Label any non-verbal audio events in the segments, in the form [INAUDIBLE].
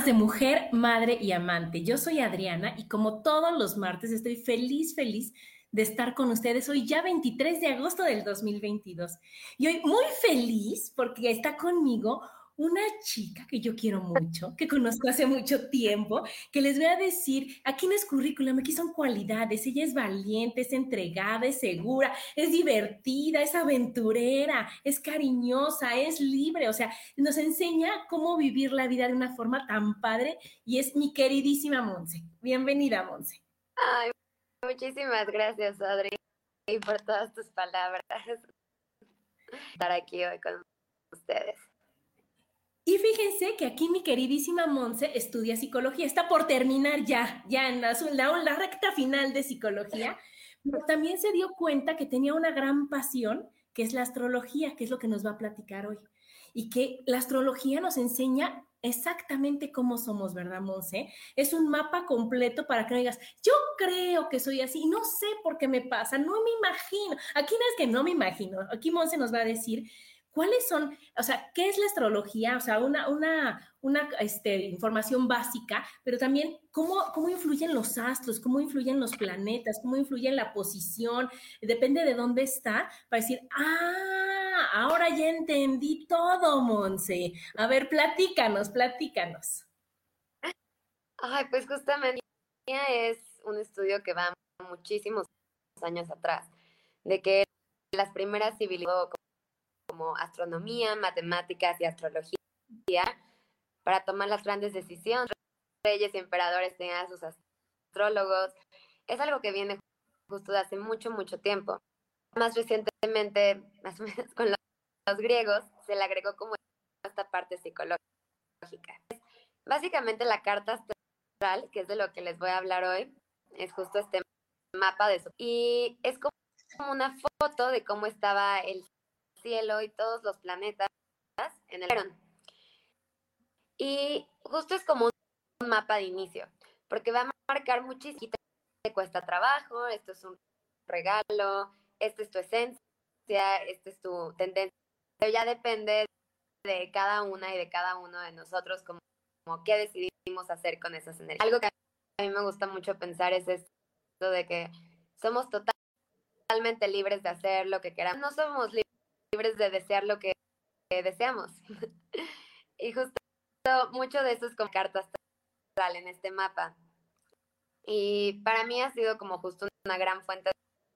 De Mujer, Madre y Amante. Yo soy Adriana y como todos los martes estoy feliz, feliz de estar con ustedes hoy ya 23 de agosto del 2022. Y hoy muy feliz porque está conmigo una chica que yo quiero mucho, que conozco hace mucho tiempo, que les voy a decir, aquí no es currículum, aquí son cualidades. Ella es valiente, es entregada, es segura, es divertida, es aventurera, es cariñosa, es libre. O sea, nos enseña cómo vivir la vida de una forma tan padre y es mi queridísima Monse. Bienvenida, Monse. Ay, muchísimas gracias, Adri, por todas tus palabras. Estar aquí hoy con ustedes. Y fíjense que aquí mi queridísima Monse estudia psicología, está por terminar ya, ya en la, la, recta final de psicología, pero también se dio cuenta que tenía una gran pasión, que es la astrología, que es lo que nos va a platicar hoy. Y que la astrología nos enseña exactamente cómo somos, ¿verdad, Monse? Es un mapa completo para que no digas, yo creo que soy así, no sé por qué me pasa, no me imagino. Aquí no es que no me imagino, aquí Monse nos va a decir ¿Cuáles son, o sea, qué es la astrología? O sea, una, una, una este, información básica, pero también cómo, cómo influyen los astros, cómo influyen los planetas, cómo influye la posición, depende de dónde está, para decir, ah, ahora ya entendí todo, Monse. A ver, platícanos, platícanos. Ay, pues justamente es un estudio que va muchísimos años atrás, de que las primeras civilizaciones como astronomía, matemáticas y astrología para tomar las grandes decisiones. Reyes y emperadores tenían sus astrólogos. Es algo que viene justo de hace mucho, mucho tiempo. Más recientemente, más o menos con los, griegos, se le agregó como esta parte psicológica. Básicamente la carta astral, que es de lo que les voy a hablar hoy, es justo este mapa de su... Y es como una foto de cómo estaba el cielo y todos los planetas en el Y justo es como un mapa de inicio, porque va a marcar muchísimo, te cuesta trabajo, esto es un regalo, esta es tu esencia, esta es tu tendencia, pero ya depende de cada una y de cada uno de nosotros como, como qué decidimos hacer con esas energías. Algo que a mí me gusta mucho pensar es esto de que somos totalmente libres de hacer lo que queramos. No somos libres libres de desear lo que, deseamos. [LAUGHS] y justo mucho de eso es como cartas en este mapa. Y para mí ha sido como justo una gran fuente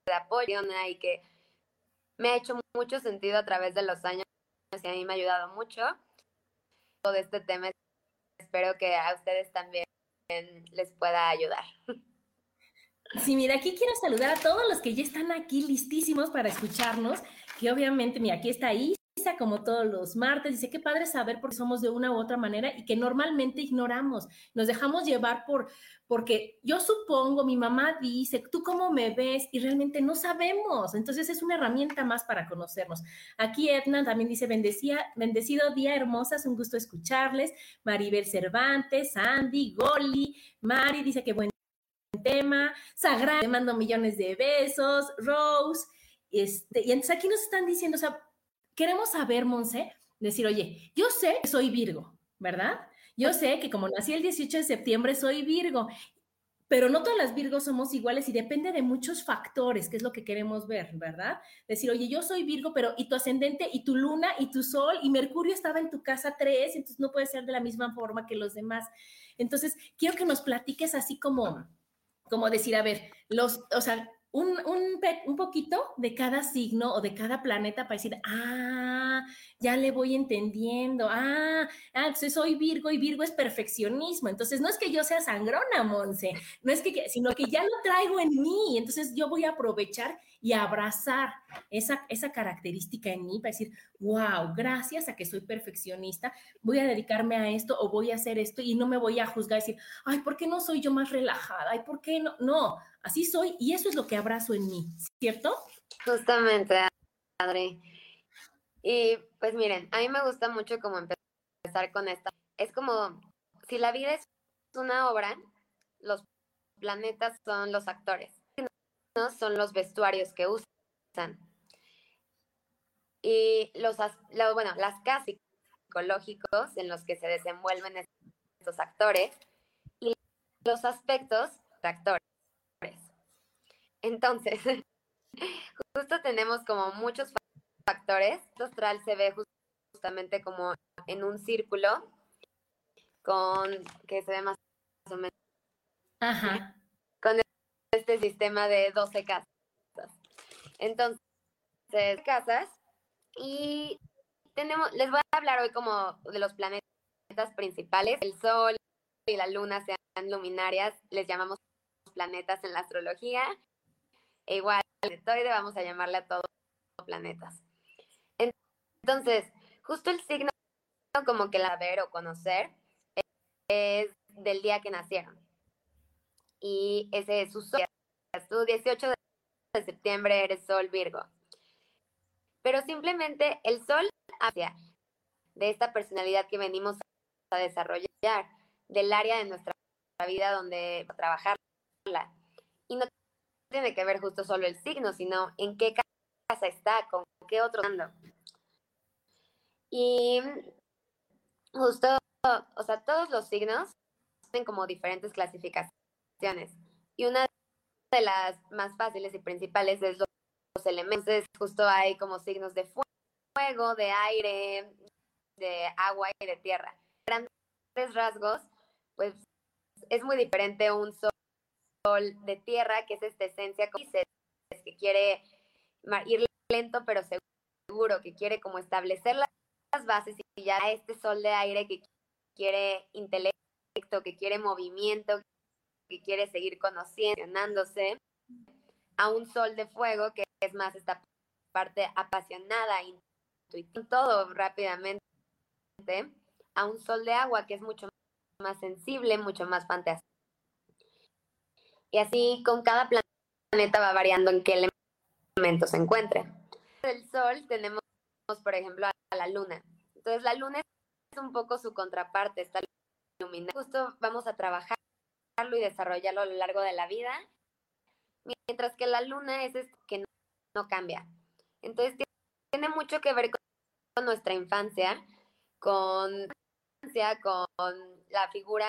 de apoyo y que me ha hecho mucho sentido a través de los años y a mí me ha ayudado mucho. Todo este tema espero que a ustedes también les pueda ayudar. Sí, mira, aquí quiero saludar a todos los que ya están aquí listísimos para escucharnos que obviamente, mira, aquí está Isa como todos los martes, dice, qué padre saber por qué somos de una u otra manera y que normalmente ignoramos, nos dejamos llevar por, porque yo supongo, mi mamá dice, tú cómo me ves y realmente no sabemos, entonces es una herramienta más para conocernos. Aquí Edna también dice, bendecía, bendecido día hermosas, un gusto escucharles, Maribel Cervantes, Sandy, Goli, Mari dice que buen tema, Sagrada, le mando millones de besos, Rose, este, y entonces aquí nos están diciendo, o sea, queremos saber, Monse, decir, oye, yo sé que soy Virgo, ¿verdad? Yo sé que como nací el 18 de septiembre soy Virgo pero no todas las Virgos somos iguales y depende de muchos factores, que es lo que queremos ver, ¿verdad? Decir, oye, yo soy Virgo, pero y tu ascendente y tu luna y tu sol y Mercurio estaba en tu casa 3, entonces no puede ser de la misma forma que los demás. Entonces, quiero que nos platiques así como, como decir, a ver, los, o sea, un, un, un, poquito de cada signo o de cada planeta para decir, ah, ya le voy entendiendo, ah, ah, entonces soy Virgo y Virgo es perfeccionismo. Entonces, no es que yo sea sangrona, Monse, no es que, sino que ya lo traigo en mí. Entonces, yo voy a aprovechar y abrazar esa, esa característica en mí para decir, wow, gracias a que soy perfeccionista, voy a dedicarme a esto o voy a hacer esto y no me voy a juzgar y decir, ay, ¿por qué no soy yo más relajada? Ay, ¿por qué no? No, así soy y eso es lo que abrazo en mí, ¿cierto? Justamente, Adri. Y pues miren, a mí me gusta mucho como empezar con esta. Es como, si la vida es una obra, los planetas son los actores son los vestuarios que usan. Y los, bueno, las casas psicológicos en los que se desenvuelven estos actores y los aspectos de actores. Entonces, [LAUGHS] justo tenemos como muchos factores. El astral se ve justamente como en un círculo con que se ve más o menos. Ajá este sistema de 12 casas. Entonces, casas y tenemos, les voy a hablar hoy como de los planetas principales. El Sol y la Luna sean luminarias, les llamamos planetas en la astrología. E igual, el vamos a llamarle a todos planetas. Entonces, justo el signo como que la ver o conocer es del día que nacieron y ese es su sol. Tú 18 de septiembre eres sol Virgo. Pero simplemente el sol de esta personalidad que venimos a desarrollar, del área de nuestra vida donde trabajarla. Y no tiene que ver justo solo el signo, sino en qué casa está, con qué otro ando. Y justo, o sea, todos los signos tienen como diferentes clasificaciones y una de las más fáciles y principales es los, elementos. Justo hay como signos de fuego, de aire, de agua y de tierra. Grandes rasgos, pues es muy diferente un sol de tierra, que es esta esencia que quiere ir lento pero seguro, que quiere como establecer las bases y ya este sol de aire que quiere intelecto, que quiere movimiento, que quiere seguir conociéndose, a un sol de fuego que es más esta parte apasionada, intuitiva, todo rápidamente, a un sol de agua que es mucho más sensible, mucho más fantástico. Y así con cada planeta va variando en qué elemento se encuentre. El sol tenemos, por ejemplo, a la luna. Entonces la luna es un poco su contraparte, está iluminada. Justo vamos a trabajar y desarrollarlo a lo largo de la vida, mientras que la luna es esto que no, cambia. Entonces tiene mucho que ver con nuestra infancia, con, con la figura,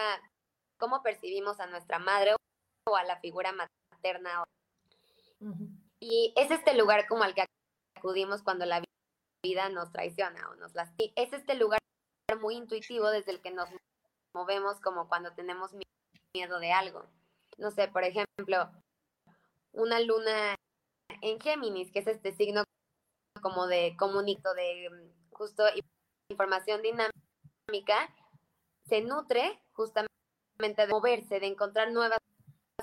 cómo percibimos a nuestra madre o a la figura materna. Y es este lugar como al que acudimos cuando la vida nos traiciona o nos lastima. Es este lugar muy intuitivo desde el que nos movemos como cuando tenemos miedo de algo. No sé, por ejemplo, una luna en Géminis, que es este signo como de comunico, de mm, justo información dinámica, se nutre justamente de moverse, de encontrar nuevas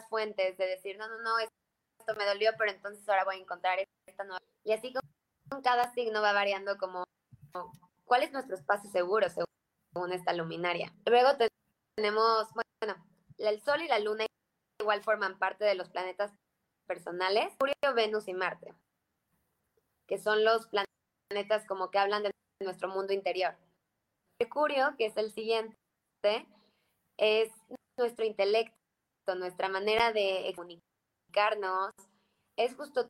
fuentes, de decir, no, no, no, esto me dolió, pero entonces ahora voy a encontrar esta nueva. Y así con cada signo va variando como cuál es nuestro espacio seguro según esta luminaria. Luego tenemos, bueno, el Sol y la Luna igual forman parte de los planetas personales, Mercurio, Venus y Marte, que son los planetas como que hablan de nuestro mundo interior. Mercurio, que es el siguiente, es nuestro intelecto, nuestra manera de comunicarnos, es justo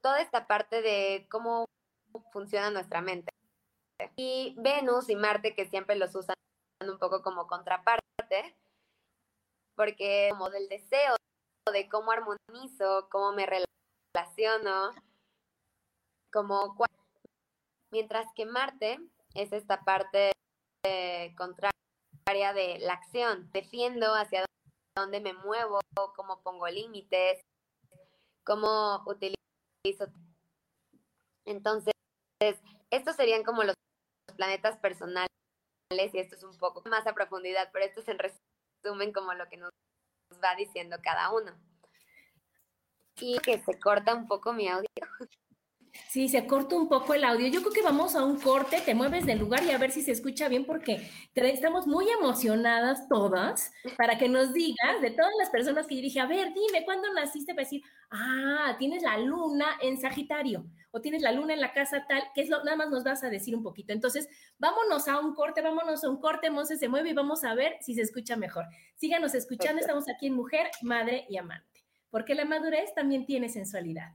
toda esta parte de cómo funciona nuestra mente. Y Venus y Marte, que siempre los usan un poco como contraparte, porque como del deseo de cómo armonizo, cómo me relaciono, como mientras que Marte es esta parte contraria de la acción, defiendo hacia dónde me muevo, cómo pongo límites, cómo utilizo. Entonces, estos serían como los planetas personales y esto es un poco más a profundidad, pero esto es en resumen como lo que nos va diciendo cada uno. Y que se corta un poco mi audio. [LAUGHS] Sí, se corta un poco el audio. Yo creo que vamos a un corte, te mueves del lugar y a ver si se escucha bien porque estamos muy emocionadas todas para que nos digas de todas las personas que yo dije, a ver, dime, ¿cuándo naciste? Para decir, ah, tienes la luna en Sagitario o tienes la luna en la casa tal, que es lo, nada más nos vas a decir un poquito. Entonces, vámonos a un corte, vámonos a un corte, Monse se mueve y vamos a ver si se escucha mejor. Síganos escuchando, estamos aquí en Mujer, Madre y Amante, porque la madurez también tiene sensualidad.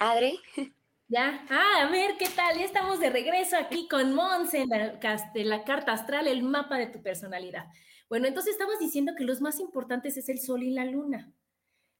Adri. Ya, ah, a ver, ¿qué tal? Ya estamos de regreso aquí con Monse en la, la carta astral, el mapa de tu personalidad. Bueno, entonces estabas diciendo que los más importantes es el sol y la luna.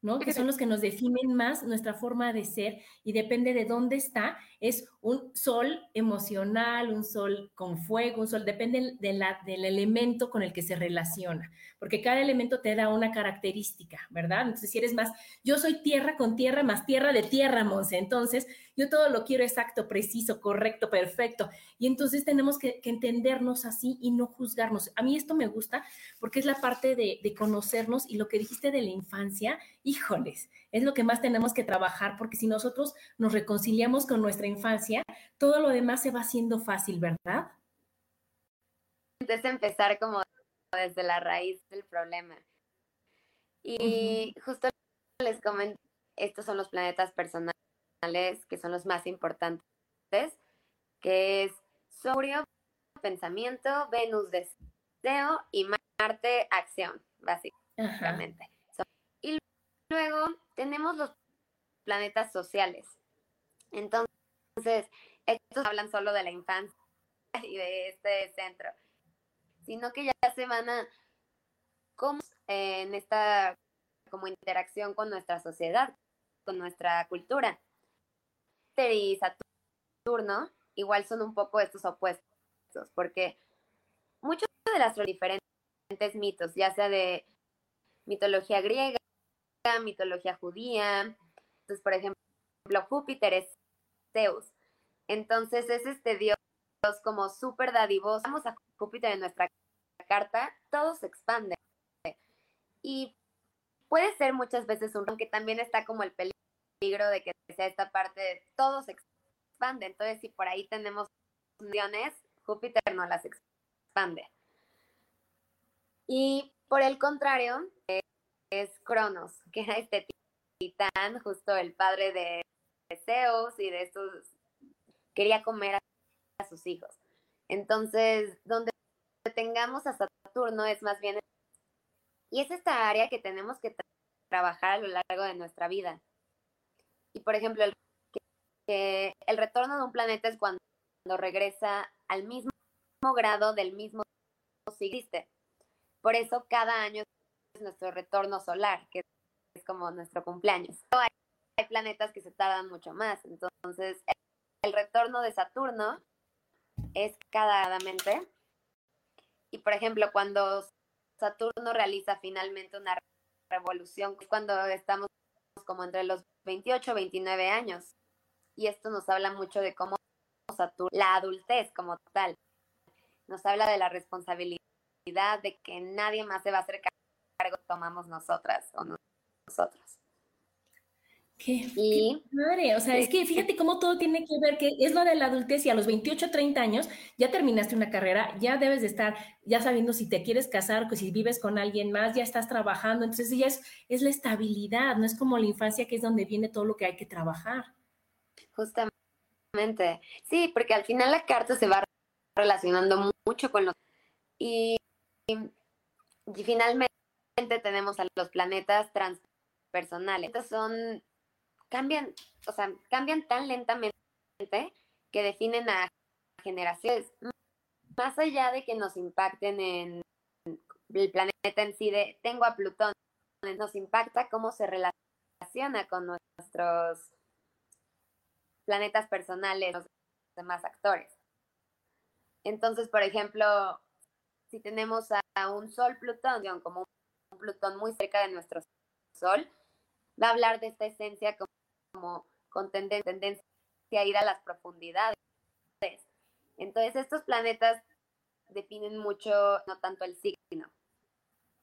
¿No? Que son los que nos definen más nuestra forma de ser y depende de dónde está, es un sol emocional, un sol con fuego, un sol, depende de la, del elemento con el que se relaciona, porque cada elemento te da una característica, ¿verdad? Entonces, si eres más, yo soy tierra con tierra más tierra de tierra, Monse, entonces yo todo lo quiero exacto, preciso, correcto, perfecto, y entonces tenemos que, entendernos así y no juzgarnos. A mí esto me gusta porque es la parte de, de conocernos y lo que dijiste de la infancia, híjoles, es lo que más tenemos que trabajar porque si nosotros nos reconciliamos con nuestra infancia, todo lo demás se va haciendo fácil, ¿verdad? Es empezar como desde la raíz del problema. Y justo les comento, estos son los planetas personales que son los más importantes, que es Saurio, pensamiento, Venus, deseo y Marte, acción, básicamente. Y luego tenemos los planetas sociales. Entonces, estos hablan solo de la infancia [LAUGHS] y de este centro, sino que ya se van a cómo en esta como interacción con nuestra sociedad, con nuestra cultura. Y Saturno igual son un poco estos opuestos, porque muchos de los diferentes mitos, ya sea de mitología griega, mitología judía, entonces, por ejemplo, Júpiter es Zeus, entonces es este dios como súper dadivoso. Vamos a Júpiter en nuestra carta, todo se expande. Y puede ser muchas veces un que también está como el peligro de que sea esta parte de todo se expande. Entonces, si por ahí tenemos uniones, Júpiter no las expande. Y por el contrario, es Cronos, [LAUGHS] que era este titán, justo el padre de Zeus y de estos quería comer a sus hijos. Entonces, donde tengamos a Saturno es más bien, y es esta área que tenemos que trabajar a lo largo de nuestra vida. Y por ejemplo, el, el retorno de un planeta es cuando regresa al mismo grado del mismo siglo. Por eso cada año es nuestro retorno solar, que es como nuestro cumpleaños. Hay, planetas que se tardan mucho más. Entonces, el retorno de Saturno es cada Y por ejemplo, cuando Saturno realiza finalmente una revolución, cuando estamos como entre los 28 29 años. Y esto nos habla mucho de cómo la adultez como tal, nos habla de la responsabilidad de que nadie más se va a hacer cargo, tomamos nosotras o nosotros. Qué, y, madre, o sea, es que fíjate cómo todo tiene que ver, que es lo de la adultez y a los 28, 30 años ya terminaste una carrera, ya debes de estar ya sabiendo si te quieres casar, si vives con alguien más, ya estás trabajando, entonces ya es, es la estabilidad, no es como la infancia que es donde viene todo lo que hay que trabajar. Justamente, sí, porque al final la carta se va relacionando mucho con los... Y, y finalmente tenemos a los planetas transpersonales. Estos son cambian, o sea, cambian tan lentamente que definen a generaciones. Más allá de que nos impacten en el planeta en sí, de tengo a Plutón, nos impacta cómo se relaciona con nuestros planetas personales, los demás actores. Entonces, por ejemplo, si tenemos a un Sol Plutón, como un Plutón muy cerca de nuestro Sol, va a hablar de esta esencia como, con tendencia a ir a las profundidades. Entonces, estos planetas definen mucho, no tanto el signo,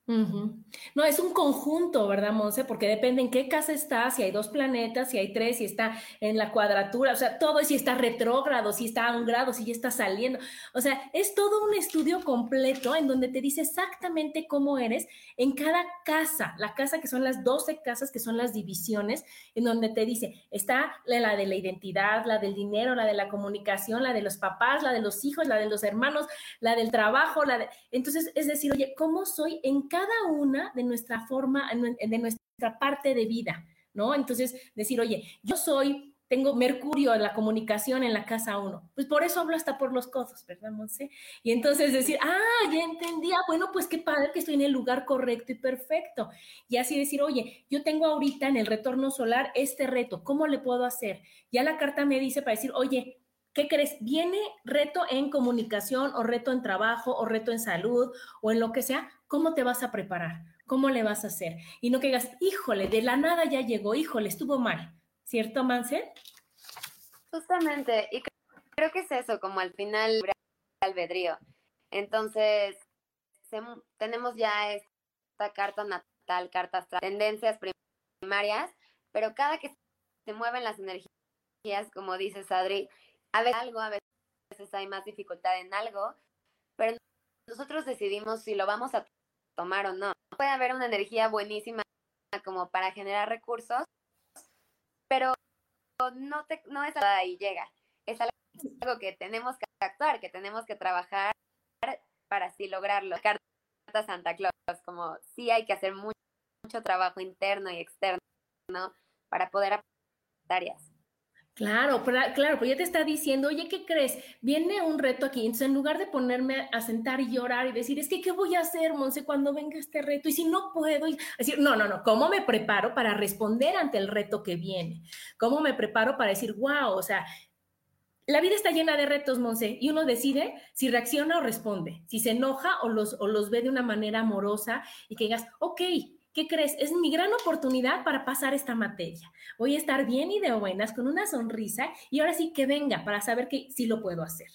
no, es un conjunto, ¿verdad, Monse? Porque depende en qué casa está, si hay dos planetas, si hay tres, si está en la cuadratura, o sea, todo, si está retrógrado, si está a un grado, si ya está saliendo. O sea, es todo un estudio completo en donde te dice exactamente cómo eres en cada casa, la casa que son las 12 casas, que son las divisiones, en donde te dice, está la de la identidad, la del dinero, la de la comunicación, la de los papás, la de los hijos, la de los hermanos, la del trabajo, la de... Entonces, es decir, oye, ¿cómo soy en cada cada una de nuestra forma, de nuestra parte de vida, ¿no? Entonces, decir, oye, yo soy, tengo Mercurio en la comunicación en la casa uno, pues por eso hablo hasta por los codos, ¿verdad, Monse? Y entonces decir, ah, ya entendía, bueno, pues qué padre que estoy en el lugar correcto y perfecto. Y así decir, oye, yo tengo ahorita en el retorno solar este reto, ¿cómo le puedo hacer? Ya la carta me dice para decir, oye, ¿Qué crees? Viene reto en comunicación o reto en trabajo o reto en salud o en lo que sea. ¿Cómo te vas a preparar? ¿Cómo le vas a hacer? Y no que digas, híjole, de la nada ya llegó, híjole, estuvo mal. ¿Cierto, Mansell? Justamente, y creo que es eso, como al final albedrío. Entonces, tenemos ya esta carta natal, cartas, tendencias primarias, pero cada que se mueven las energías, como dices, Adri, a veces algo, hay más dificultad en algo, pero nosotros decidimos si lo vamos a tomar o no. Puede haber una energía buenísima como para generar recursos, pero no, te, no es ahí llega. Es algo que tenemos que actuar, que tenemos que trabajar para así lograrlo. Carta Santa Claus, como sí hay que hacer mucho, trabajo interno y externo para poder aportar áreas. Claro, claro, pues ya te está diciendo, oye, ¿qué crees? Viene un reto aquí, entonces en lugar de ponerme a sentar y llorar y decir, es que, ¿qué voy a hacer, Monse, cuando venga este reto? Y si no puedo, decir, no, no, no, ¿cómo me preparo para responder ante el reto que viene? ¿Cómo me preparo para decir, wow, o sea, la vida está llena de retos, Monse, y uno decide si reacciona o responde, si se enoja o los, o los ve de una manera amorosa y que digas, ok, ¿qué crees? Es mi gran oportunidad para pasar esta materia. Voy a estar bien y de buenas, con una sonrisa, y ahora sí que venga para saber que sí lo puedo hacer.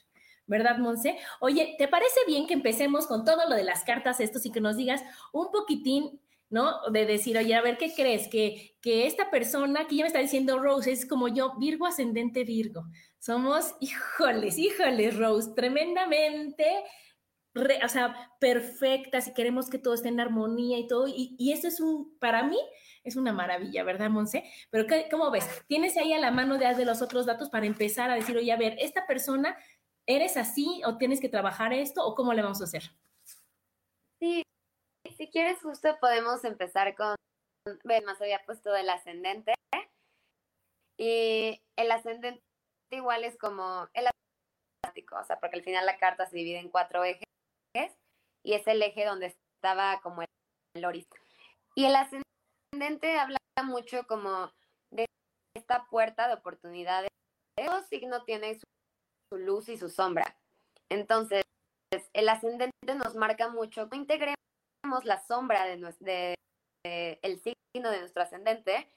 ¿Verdad, Monse? Oye, ¿te parece bien que empecemos con todo lo de las cartas estos y que nos digas un poquitín, ¿no? De decir, oye, a ver, ¿qué crees? Que, que esta persona que ya me está diciendo Rose es como yo, Virgo ascendente Virgo. Somos, híjoles, híjoles, Rose, tremendamente o sea, perfecta, si queremos que todo esté en armonía y todo. Y, y eso es un, para mí, es una maravilla, ¿verdad, Monse? Pero ¿cómo ves? ¿Tienes ahí a la mano de, de los otros datos para empezar a decir, oye, a ver, esta persona, ¿eres así o tienes que trabajar esto o cómo le vamos a hacer? Sí, si quieres justo podemos empezar con, ven, más había puesto del ascendente. Y el ascendente igual es como el o sea, porque al final la carta se divide en cuatro ejes y es el eje donde estaba como el horizonte. Y el ascendente habla mucho como de esta puerta de oportunidades. Todo signo tiene su, luz y su sombra. Entonces, el ascendente nos marca mucho. No integremos la sombra de, de, el signo de nuestro ascendente,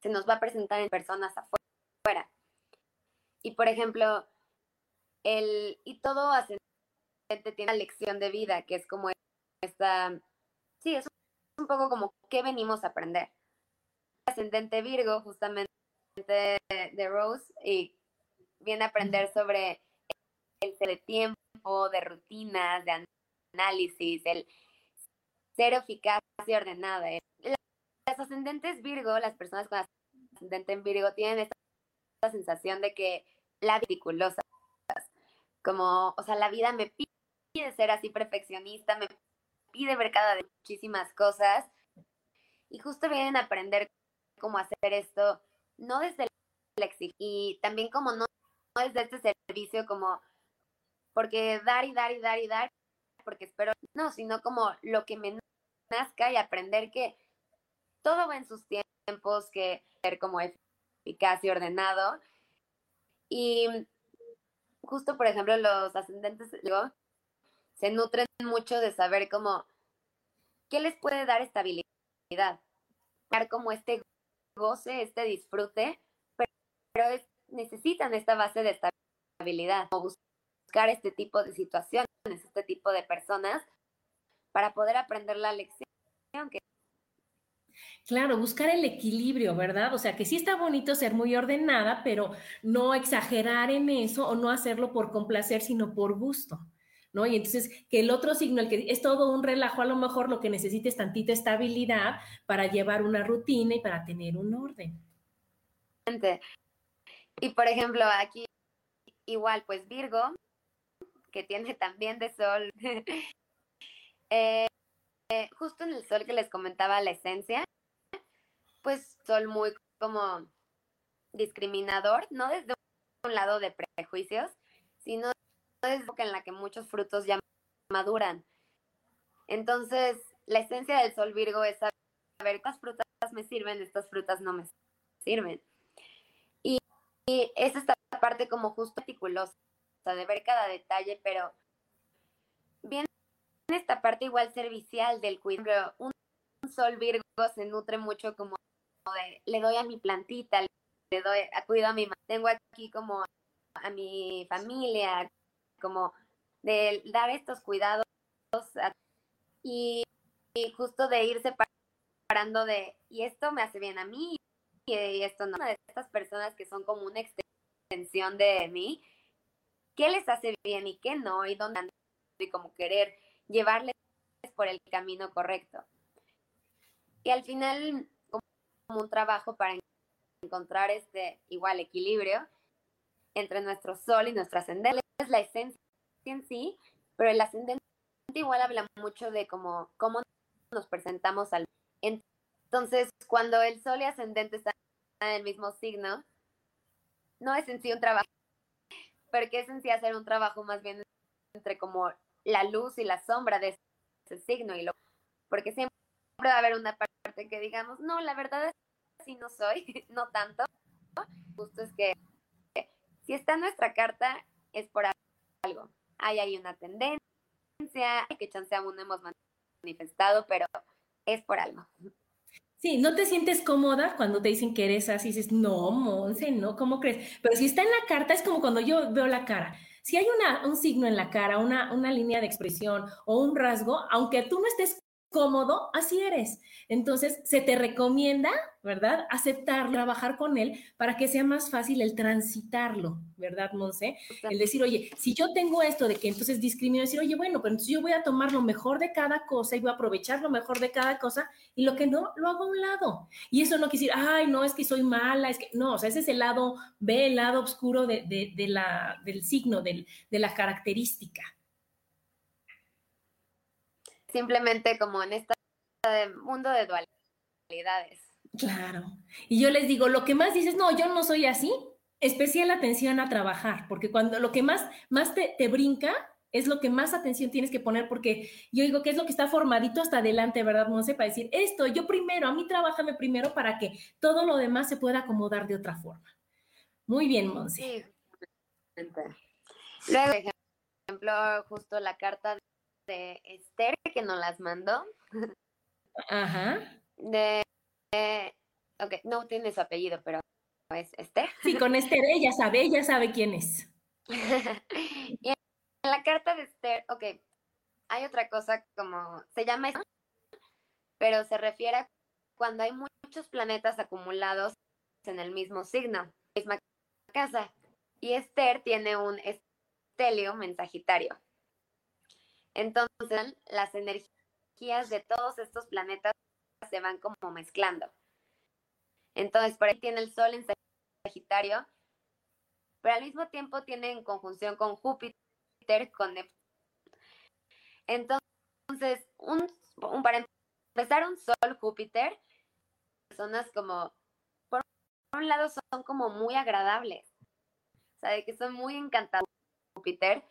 se nos va a presentar en personas afuera. Y por ejemplo, el, y todo ascendente tiene una lección de vida, que es como esta, sí, es un poco como qué venimos a aprender. Ascendente Virgo, justamente de Rose, y viene a aprender sobre el de tiempo, de rutinas, de análisis, el ser eficaz y ordenada. Las ascendentes Virgo, las personas con ascendente en Virgo, tienen esta sensación de que la ridiculosa, como, o sea, la vida me pide pide ser así perfeccionista, me pide ver cada vez muchísimas cosas. Y justo vienen a aprender cómo hacer esto, no desde el exigencia, y también como no es de este servicio como porque dar y dar y dar y dar, porque espero, no, sino como lo que me nazca y aprender que todo va en sus tiempos, que ser como eficaz y ordenado. Y justo, por ejemplo, los ascendentes se nutren mucho de saber cómo, ¿qué les puede dar estabilidad? Dar como este goce, este disfrute, pero, necesitan esta base de estabilidad, o buscar este tipo de situaciones, este tipo de personas, para poder aprender la lección Claro, buscar el equilibrio, ¿verdad? O sea, que sí está bonito ser muy ordenada, pero no exagerar en eso o no hacerlo por complacer, sino por gusto, Y entonces que el otro signo, el que es todo un relajo, a lo mejor lo que necesita es tantita estabilidad para llevar una rutina y para tener un orden. Y por ejemplo, aquí igual, pues Virgo, que tiene también de sol, [LAUGHS] eh, justo en el sol que les comentaba la esencia, pues sol muy como discriminador, no desde un lado de prejuicios, sino desde en la que muchos frutos ya maduran. Entonces, la esencia del sol Virgo es saber estas frutas me sirven, estas frutas no me sirven. Y, y es esta parte como justo articulosa, de ver cada detalle, pero viene esta parte igual servicial del cuidado. Un sol Virgo se nutre mucho como le doy a mi plantita, le doy, a, cuido a mi, tengo aquí como a, mi familia, como de dar estos cuidados y, justo de irse separando de, y esto me hace bien a mí, y esto no, de estas personas que son como una extensión de mí, qué les hace bien y qué no, y dónde y como querer llevarles por el camino correcto. Y al final como un trabajo para encontrar este igual equilibrio entre nuestro sol y nuestro ascendente. Es la esencia en sí, pero el ascendente igual habla mucho de cómo, cómo nos presentamos al... Entonces, cuando el sol y ascendente están en el mismo signo, no es en sí un trabajo, porque es en sí hacer un trabajo más bien entre como la luz y la sombra de ese signo, y lo, porque siempre va a haber una parte que digamos, no, la verdad es que así no soy, [LAUGHS] no tanto. Justo es que si está en nuestra carta es por algo. Hay ahí una tendencia, que chance aún no hemos manifestado, pero es por algo. Sí, no te sientes cómoda cuando te dicen que eres así, dices, no, Monse, no, ¿cómo crees? Pero si está en la carta, es como cuando yo veo la cara. Si hay una, un signo en la cara, una, una línea de expresión o un rasgo, aunque tú no estés cómodo, así eres. Entonces, se te recomienda, ¿verdad? Aceptar, trabajar con él para que sea más fácil el transitarlo, ¿verdad, Monse? El decir, oye, si yo tengo esto de que entonces discrimino, decir, oye, bueno, pero entonces yo voy a tomar lo mejor de cada cosa y voy a aprovechar lo mejor de cada cosa y lo que no, lo hago a un lado. Y eso no quiere decir, ay, no, es que soy mala, es que, no, o sea, ese es el lado B, el lado oscuro de, la, del signo, de la característica simplemente como en este mundo de dualidades. Claro. Y yo les digo, lo que más dices, no, yo no soy así, especial atención a trabajar, porque cuando lo que más, más te, te brinca es lo que más atención tienes que poner, porque yo digo que es lo que está formadito hasta adelante, ¿verdad, Monse? Para decir, esto, yo primero, a mí trabájame primero para que todo lo demás se pueda acomodar de otra forma. Muy bien, Monse. Sí. Luego, por ejemplo, justo la carta de Esther que nos las mandó. Ajá. De, ok, no tiene su apellido, pero es Esther. Sí, con Esther ella sabe, ella sabe quién es. [LAUGHS] y en la carta de Esther, ok, hay otra cosa como, se llama pero se refiere a cuando hay muchos planetas acumulados en el mismo signo, misma casa. Y Esther tiene un estelio mensagitario. Entonces, las energías de todos estos planetas se van como mezclando. Entonces, por ahí tiene el Sol en Sagitario, pero al mismo tiempo tiene en conjunción con Júpiter, con Neptuno. Entonces, un, para empezar, un Sol Júpiter, personas como, por un lado, son como muy agradables, o sea, de que son muy encantados Júpiter.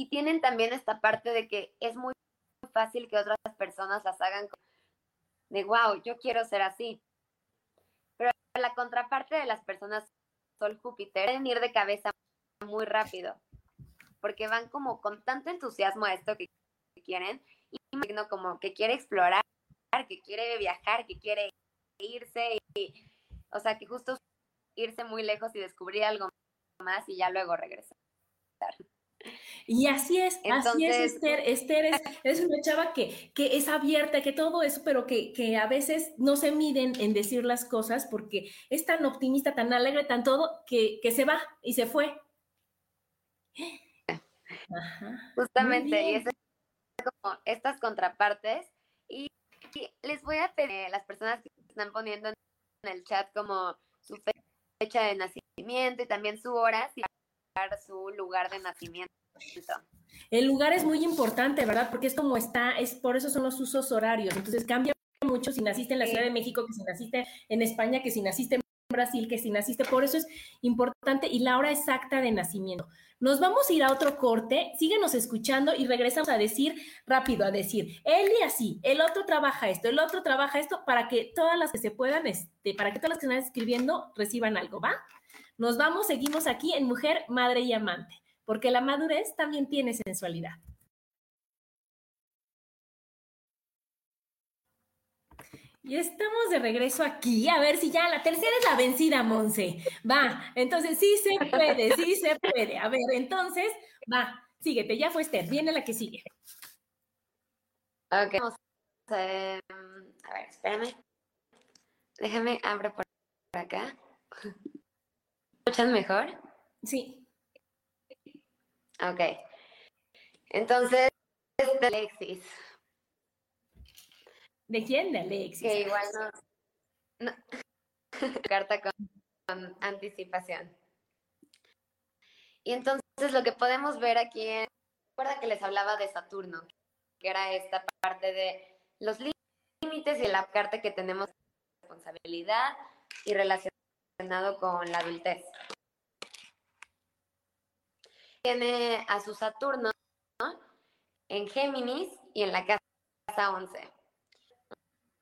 Y tienen también esta parte de que es muy fácil que otras personas las hagan de, wow, yo quiero ser así. Pero la contraparte de las personas Sol Júpiter pueden ir de cabeza muy rápido, porque van como con tanto entusiasmo a esto que quieren, y como que quiere explorar, que quiere viajar, que quiere irse, y, o sea, que justo irse muy lejos y descubrir algo más y ya luego regresar. Y así es, así es Esther. Esther [LAUGHS] es, una chava que, que, es abierta, que todo eso, pero que, que, a veces no se miden en decir las cosas porque es tan optimista, tan alegre, tan todo, que, que se va y se fue. Justamente, y es como estas contrapartes. Y, les voy a pedir a las personas que están poniendo en el chat como su fecha de nacimiento y también su hora, si su lugar de nacimiento. El lugar es muy importante, ¿verdad? Porque es como está, es por eso son los usos horarios. Entonces cambia mucho si naciste en la Ciudad de México, que si naciste en España, que si naciste en Brasil, que si naciste, por eso es importante y la hora exacta de nacimiento. Nos vamos a ir a otro corte, síguenos escuchando y regresamos a decir rápido, a decir, él y así, el otro trabaja esto, el otro trabaja esto, para que todas las que se puedan, este, para que todas las que están escribiendo reciban algo, ¿va? Nos vamos, seguimos aquí en Mujer, Madre y Amante, porque la madurez también tiene sensualidad. Y estamos de regreso aquí. A ver si ya la tercera es la vencida, Monse. Va, entonces sí se puede, sí se puede. A ver, entonces, va, síguete, ya fue Esther, viene la que sigue. Ok. Vamos a, ver, espérame. Déjame, abro por acá escuchan mejor? Sí. Ok. Entonces, de Alexis. ¿De quién? De Alexis. Que igual no. [LAUGHS] Carta con, anticipación. Y entonces lo que podemos ver aquí es, recuerda que les hablaba de Saturno, que era esta parte de los límites y la carta que tenemos responsabilidad y relación con la adultez. Tiene a su Saturno en Géminis y en la casa 11.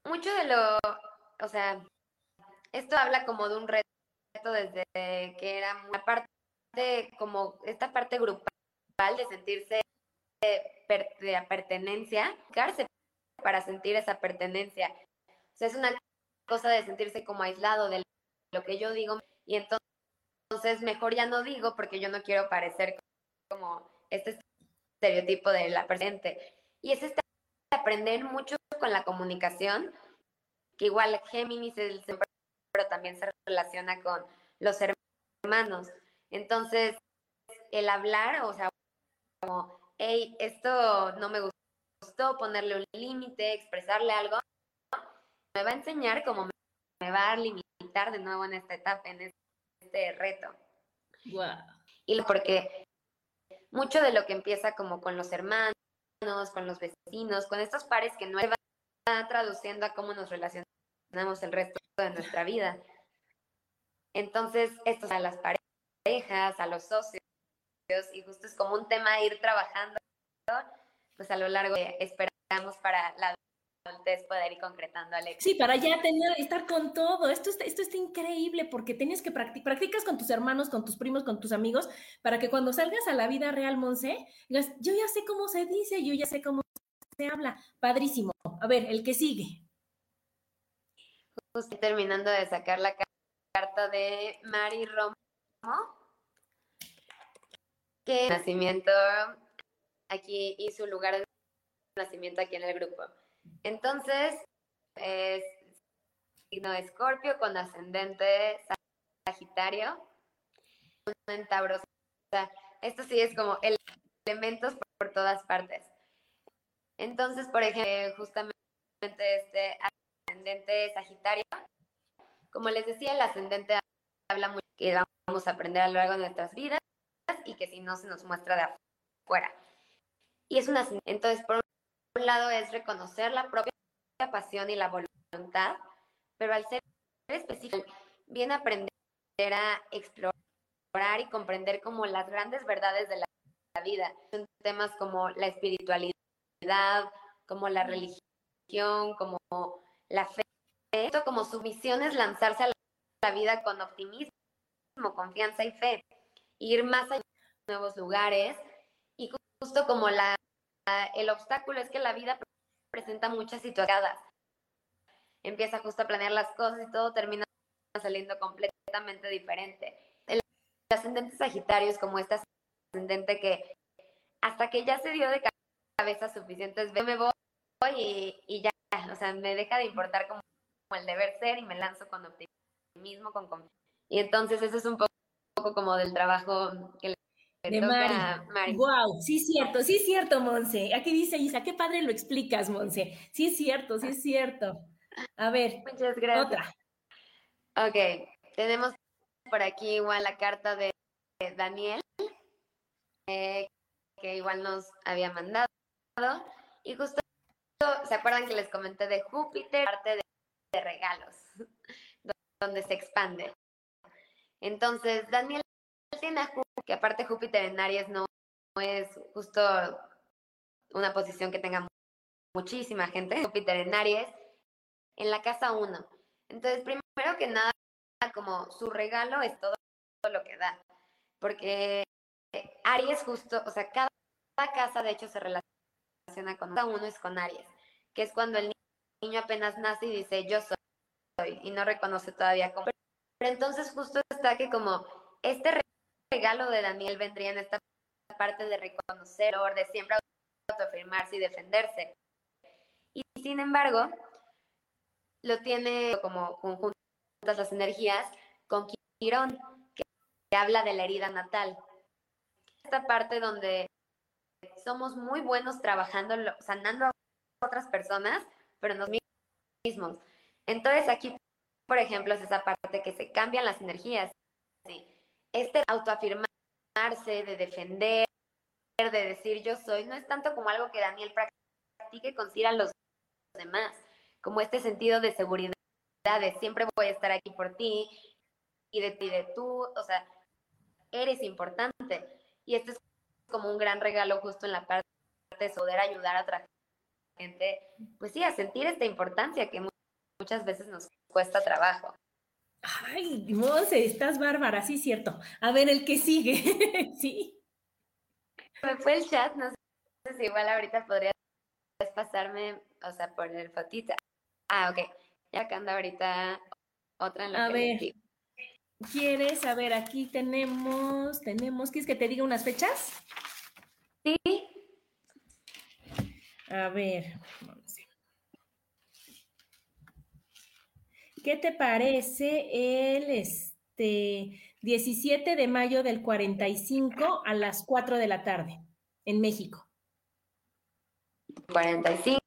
Mucho de lo, o sea, esto habla como de un reto desde que era una parte, como esta parte grupal de sentirse de, de pertenencia, para sentir esa pertenencia. O sea, es una cosa de sentirse como aislado del lo que yo digo y entonces mejor ya no digo porque yo no quiero parecer como este estereotipo de la presente. Y es este aprender mucho con la comunicación, que igual Géminis es el pero también se relaciona con los hermanos. Entonces, el hablar, o sea, como, hey, esto no me gustó, ponerle un límite, expresarle algo, me va a enseñar cómo me va a limitar de nuevo en esta etapa, en este reto. Y porque mucho de lo que empieza como con los hermanos, con los vecinos, con estos pares que no va traduciendo a cómo nos relacionamos el resto de nuestra vida. Entonces, esto es a las parejas, a los socios, y justo es como un tema ir trabajando, pues a lo largo de, esperamos para la entonces poder ir concretando, Alex. Sí, para ya tener, estar con todo. Esto, esto está increíble porque tienes que practicar, practicas con tus hermanos, con tus primos, con tus amigos, para que cuando salgas a la vida real, Monse, digas, yo ya sé cómo se dice, yo ya sé cómo se habla. Padrísimo. A ver, el que sigue. Justo terminando de sacar la carta de Mari Romo, que nacimiento aquí y su lugar de nacimiento aquí en el grupo. Entonces, es signo de Escorpio con ascendente Sagitario, en Tauro. O sea, esto sí es como elementos por, todas partes. Entonces, por ejemplo, justamente este ascendente Sagitario, como les decía, el ascendente habla mucho que vamos a aprender a lo largo de nuestras vidas y que si no se nos muestra de afuera. Y es una entonces por un lado es reconocer la propia pasión y la voluntad, pero al ser específico, bien aprender a explorar y comprender como las grandes verdades de la, vida. Son temas como la espiritualidad, como la religión, como la fe. Esto como su misión es lanzarse a la vida con optimismo, confianza y fe, ir más allá de nuevos lugares y justo como la el obstáculo es que la vida presenta muchas situaciones. Empieza justo a planear las cosas y todo termina saliendo completamente diferente. El ascendente Sagitario es como este ascendente que hasta que ya se dio de cabeza suficientes, me voy y, y ya, o sea, me deja de importar como, el deber ser y me lanzo con optimismo, con confianza. Y entonces eso es un poco, como del trabajo que de Mari. Wow, sí es cierto, sí es cierto, Monse. Aquí dice Isa, qué padre lo explicas, Monse. Sí es cierto, sí es cierto. A ver, Muchas gracias. otra. Ok, tenemos por aquí igual la carta de Daniel, eh, que igual nos había mandado. Y justo, ¿se acuerdan que les comenté de Júpiter, parte de, de regalos, [LAUGHS] donde se expande? Entonces, Daniel tiene a Júpiter, que aparte Júpiter en Aries no, es justo una posición que tenga muchísima gente, [LAUGHS] Júpiter en Aries, en la casa 1. Entonces, primero que nada, como su regalo es todo lo que da, porque Aries justo, o sea, cada, casa de hecho se relaciona con cada uno es con Aries, que es cuando el niño apenas nace y dice yo soy, y no reconoce todavía como. Pero entonces justo está que como este regalo de Daniel vendría en esta parte de reconocer, de siempre autoafirmarse y defenderse. Y sin embargo, lo tiene como juntas las energías con Quirón, que habla de la herida natal. Esta parte donde somos muy buenos trabajando, sanando a otras personas, pero nos mismos. Entonces aquí, por ejemplo, es esa parte que se cambian las energías. Este autoafirmarse, de defender, de decir yo soy, no es tanto como algo que Daniel practique con a los demás como este sentido de seguridad, de siempre voy a estar aquí por ti y de ti, de tú, o sea, eres importante. Y este es como un gran regalo justo en la parte de poder ayudar a otra gente, pues sí, a sentir esta importancia que muchas veces nos cuesta trabajo. Ay, Monse, estás bárbara, sí, cierto. A ver, el que sigue, [LAUGHS] sí. Me fue el chat, no sé si igual ahorita podrías pasarme, o sea, poner fotita. Ah, ok. Ya acá anda ahorita otra en la A ver. ¿Quieres? A ver, aquí tenemos, tenemos, ¿quieres que te diga unas fechas? Sí. A ver, ¿Qué te parece el este 17 de mayo del 45 a las 4 de la tarde en México? 45,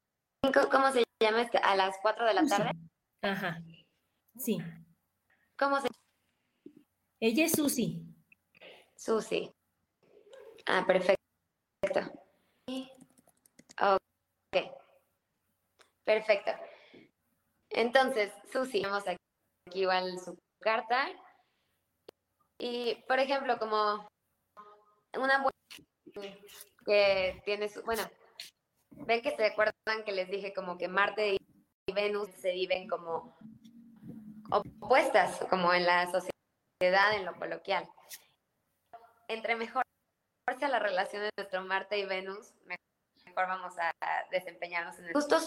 ¿cómo se llama? A las 4 de la tarde. Ajá. Sí. ¿Cómo se Ella es Susi. Susi. Ah, perfecto. Ok. Perfecto. Entonces, Susi, vamos aquí, igual su carta. Y, por ejemplo, como una que tiene su, bueno, ven que se acuerdan que les dije como que Marte y Venus se viven como opuestas, como en la sociedad, en lo coloquial. Entre mejor sea la relación de nuestro Marte y Venus, mejor vamos a desempeñarnos en el... Justo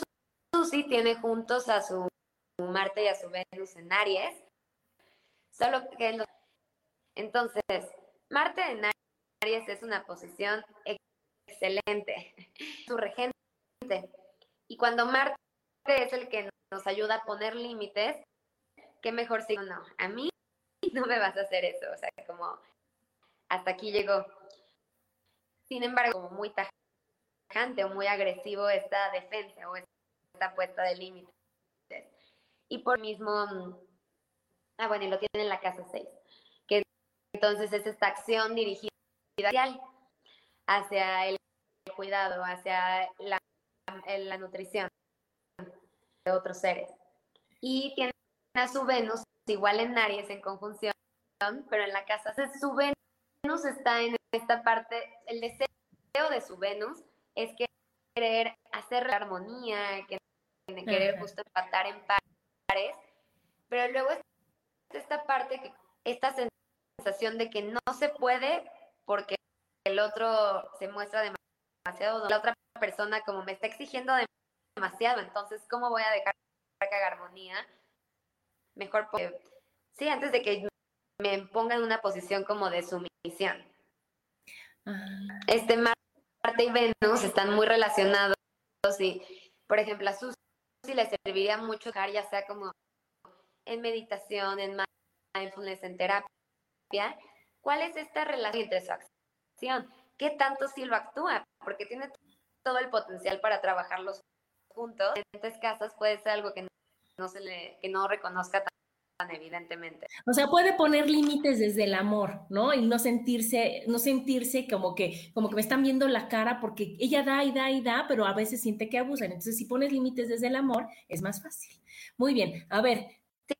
Susi tiene juntos a su Marte y a su Venus en Aries, solo que entonces Marte en Aries es una posición excelente, [LAUGHS] su regente. Y cuando Marte es el que nos ayuda a poner límites, qué mejor si no, a mí [LAUGHS] no me vas a hacer eso, o sea, como hasta aquí llegó. Sin embargo, como muy tajante o muy agresivo esta defensa o esta puesta de límites. Y por mismo, ah, bueno, y lo tiene en la casa 6, que entonces es esta acción dirigida hacia el cuidado, hacia la, la nutrición de otros seres. Y tiene a su Venus igual en Aries en conjunción pero en la casa su Venus está en esta parte, el deseo de su Venus es querer hacer armonía, querer justo empatar en pares, pero luego esta parte, que, esta sensación de que no se puede porque el otro se muestra demasiado, la otra persona como me está exigiendo demasiado, entonces, ¿cómo voy a dejar que haga armonía? Mejor, porque, sí, antes de que me ponga en una posición como de sumisión. Ah. Este Marte y Venus están muy relacionados y, por ejemplo, a Susi le serviría mucho ya sea como en meditación, en mindfulness, en terapia. ¿Cuál es esta relación entre su acción? ¿Qué tanto Silva actúa? Porque tiene todo el potencial para trabajarlos juntos. En estos casos puede ser algo que no, se le, que no reconozca evidentemente. O sea, puede poner límites desde el amor, ¿no? Y no sentirse, no sentirse como que, como que me están viendo la cara porque ella da y da y da, pero a veces siente que abusan. Entonces, si pones límites desde el amor, es más fácil. Muy bien, a ver,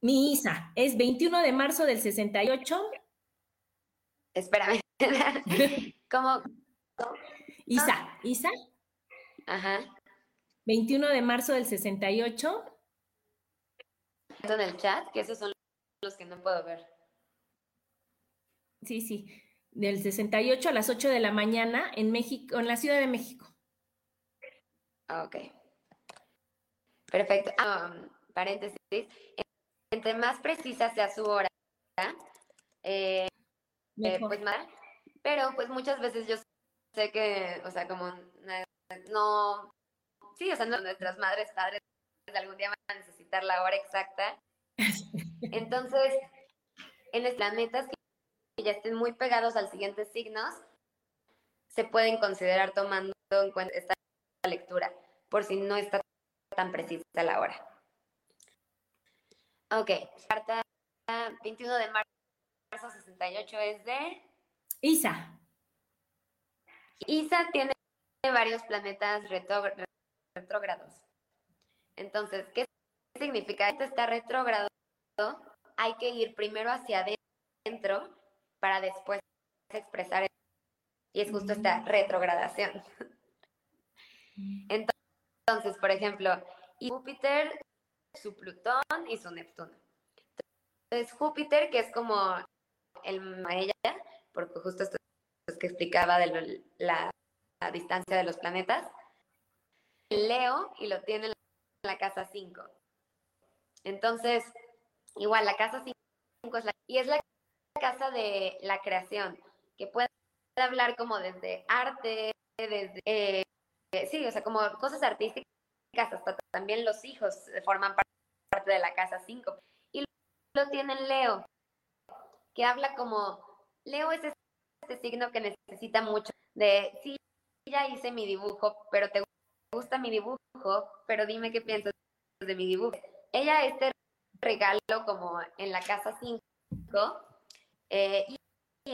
mi Isa, es 21 de marzo del 68. Espérame. [LAUGHS] ¿Cómo? Isa, Isa. Ajá. 21 de marzo del 68 en el chat, que esos son los que no puedo ver. Sí, sí. Del 68 a las 8 de la mañana en México, en la Ciudad de México. Ah, ok. Perfecto. Um, paréntesis. Entre más precisa sea su hora, eh, eh, pues más. Pero pues muchas veces yo sé que, o sea, como no, sí, o sea, nuestras madres, padres algún día van a necesitar la hora exacta. Entonces, en los planetas que ya estén muy pegados al siguiente signos, se pueden considerar tomando en cuenta esta lectura, por si no está tan precisa la hora. Ok, carta 21 de marzo 68 es de... Isa. Isa tiene varios planetas retrógrados. Entonces, ¿qué significa? Esto está retrógrado. Hay que ir primero hacia adentro para después expresar. Y es justo esta mm. retrogradación. Entonces, por ejemplo, Júpiter, su Plutón y su Neptuno. Entonces, Júpiter, que es como el ella, porque justo esto es que explicaba de la, la, distancia de los planetas. Leo y lo tiene la casa 5. Entonces, igual, la casa 5 es la, y es la casa de la creación, que puede hablar como desde arte, desde, eh, sí, o sea, como cosas artísticas, hasta también los hijos forman parte de la casa 5. Y lo tienen Leo, que habla como, Leo es este signo que necesita mucho de, sí, ya hice mi dibujo, pero te gusta mi dibujo, pero dime qué piensas de mi dibujo. Ella este regalo como en la casa 5 eh, y,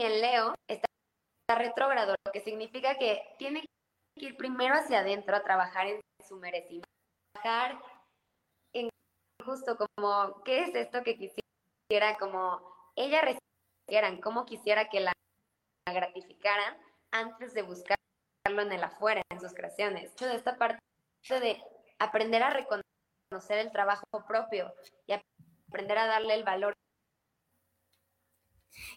en Leo está, retrógrado, lo que significa que tiene que ir primero hacia adentro a trabajar en su merecimiento, trabajar en justo como, ¿qué es esto que quisiera? Como ella recibieran, cómo quisiera que la gratificaran antes de buscarlo en el afuera, en sus creaciones. De esta parte de aprender a reconocer el trabajo propio y aprender a darle el valor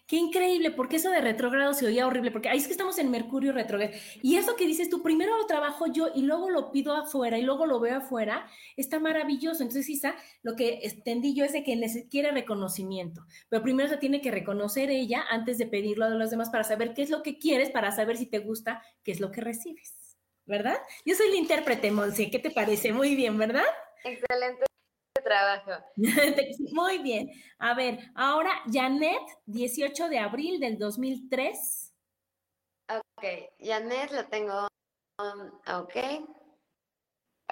Qué increíble, porque eso de retrógrado se oía horrible, porque ahí es que estamos en Mercurio retrógrado. Y eso que dices tú, primero lo trabajo yo y luego lo pido afuera y luego lo veo afuera, está maravilloso. Entonces, Isa, lo que entendí yo es de que quiere reconocimiento, pero primero se tiene que reconocer ella antes de pedirlo a los demás para saber qué es lo que quieres, para saber si te gusta, qué es lo que recibes. ¿Verdad? Yo soy la intérprete, Monse. ¿Qué te parece? Muy bien, ¿verdad? Excelente trabajo. [LAUGHS] Muy bien. A ver, ahora Janet, 18 de abril del 2003. Ok, Janet lo tengo. Um, ok.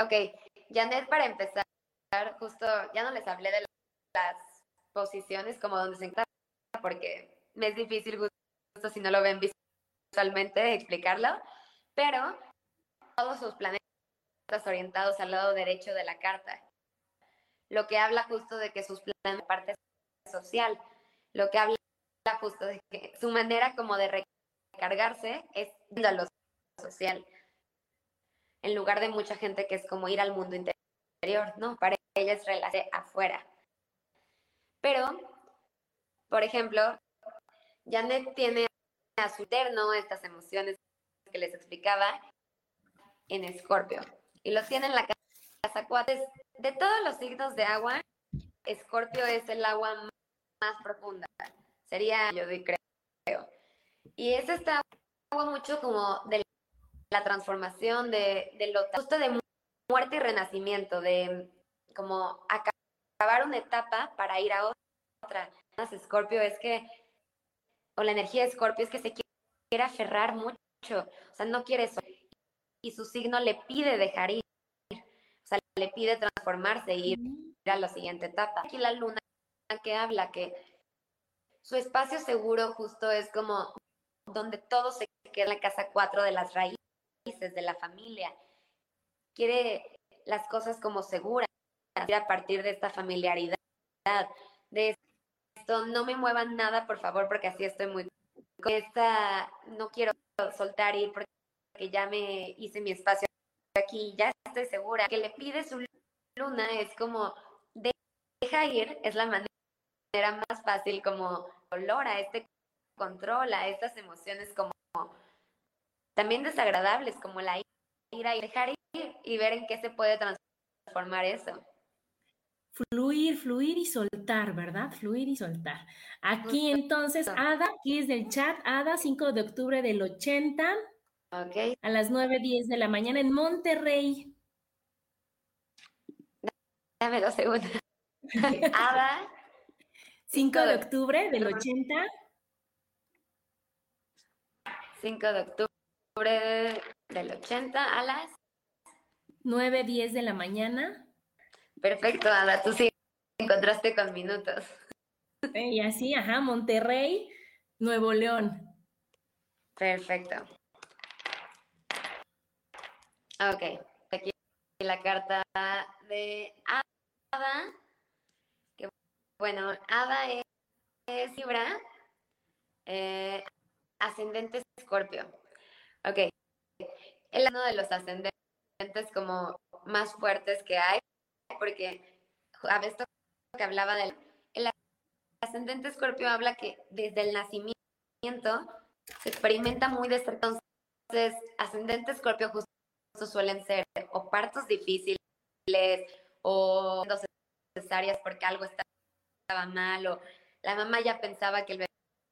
Ok, Janet, para empezar, justo ya no les hablé de las posiciones como donde se encuentra, porque me es difícil, justo si no lo ven visualmente, explicarlo, pero todos sus planetas orientados al lado derecho de la carta lo que habla justo de que sus planes parte social, lo que habla justo de que su manera como de recargarse es ir a lo social, en lugar de mucha gente que es como ir al mundo interior, ¿no? Para ella es relajarse afuera. Pero, por ejemplo, Janet tiene a su eterno estas emociones que les explicaba en Escorpio. Y lo tiene en la casa 4. De todos los signos de agua, Escorpio es el agua más profunda. Sería, yo creo. Y es esta agua mucho como de la transformación, de, de lo justo de muerte y renacimiento, de como acabar una etapa para ir a otra. Escorpio es que, o la energía de Escorpio es que se quiere aferrar mucho, o sea, no quiere eso. Y su signo le pide dejar ir, o sea, le pide transformarse y ir a la siguiente etapa. Aquí la luna que habla que su espacio seguro justo es como donde todo se queda en la casa cuatro de las raíces de la familia. Quiere las cosas como seguras, a partir de esta familiaridad, de esto, no me muevan nada, por favor, porque así estoy muy... Esta, no quiero soltar ir porque ya me hice mi espacio aquí, ya estoy segura. Que le pide su luna es como, deja ir, es la manera más fácil como a este control, a estas emociones como también desagradables, como la ira y dejar ir y ver en qué se puede transformar eso. Fluir, fluir y soltar, ¿verdad? Fluir y soltar. Aquí entonces, Ada, aquí es del chat, Ada, 5 de octubre del 80. Ok. A las 9.10 de la mañana en Monterrey. Dame dos segundos. [LAUGHS] Ada. 5 de octubre del 80. 5 de octubre del 80 a las 9.10 de la mañana. Perfecto, Ada, tú sí encontraste con minutos. Y así, ajá, Monterrey, Nuevo León. Perfecto. Ok, aquí la carta de Ada, bueno, Ada es, Libra, eh, ascendente Escorpio. Ok, es uno de los ascendentes como más fuertes que hay, porque a veces que hablaba del el ascendente escorpio habla que desde el nacimiento se experimenta muy de entonces ascendente escorpio justo suelen ser o partos difíciles o cesáreas porque algo estaba mal o la mamá ya pensaba que el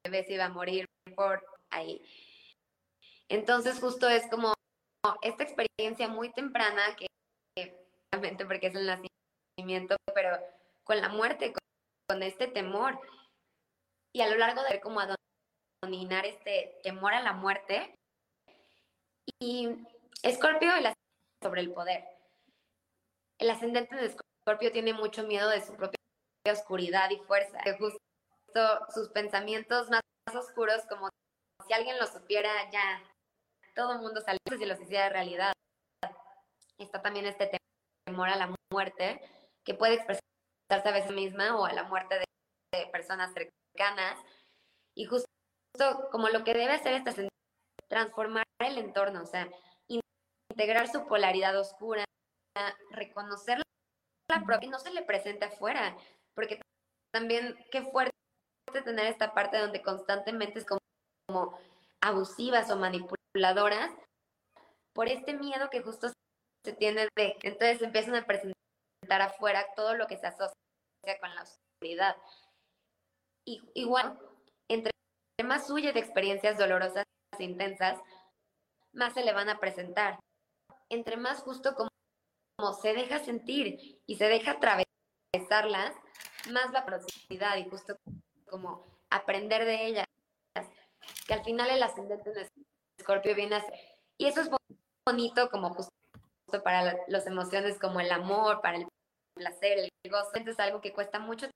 bebé se iba a morir por ahí. Entonces justo es como esta experiencia muy temprana que obviamente porque es el nacimiento, pero con la muerte, con, este temor. Y a lo largo de ver cómo dominar este temor a la muerte. Y Escorpio sobre el poder. El ascendente de Escorpio tiene mucho miedo de su propia oscuridad y fuerza. Justo sus pensamientos más oscuros, como si alguien lo supiera, ya todo el mundo sale si los hiciera realidad. Está también este temor a la muerte, que puede expresarse a veces misma o a la muerte de, personas cercanas. Y justo como lo que debe hacer esta transformar el entorno, o sea, integrar su polaridad oscura, reconocer la propia y no se le presente afuera, porque también qué fuerte tener esta parte donde constantemente es como, abusivas o manipuladoras por este miedo que justo se tiene de, entonces empiezan a presentar afuera todo lo que se asocia con la oscuridad. Y igual, entre más huye de experiencias dolorosas e intensas, más se le van a presentar. Entre más justo como, se deja sentir y se deja atravesarlas, más la profundidad y justo como aprender de ellas. Que al final el ascendente de Escorpio viene a ser. Y eso es bonito como justo para las emociones como el amor, para el placer, el gozo. Es algo que cuesta mucho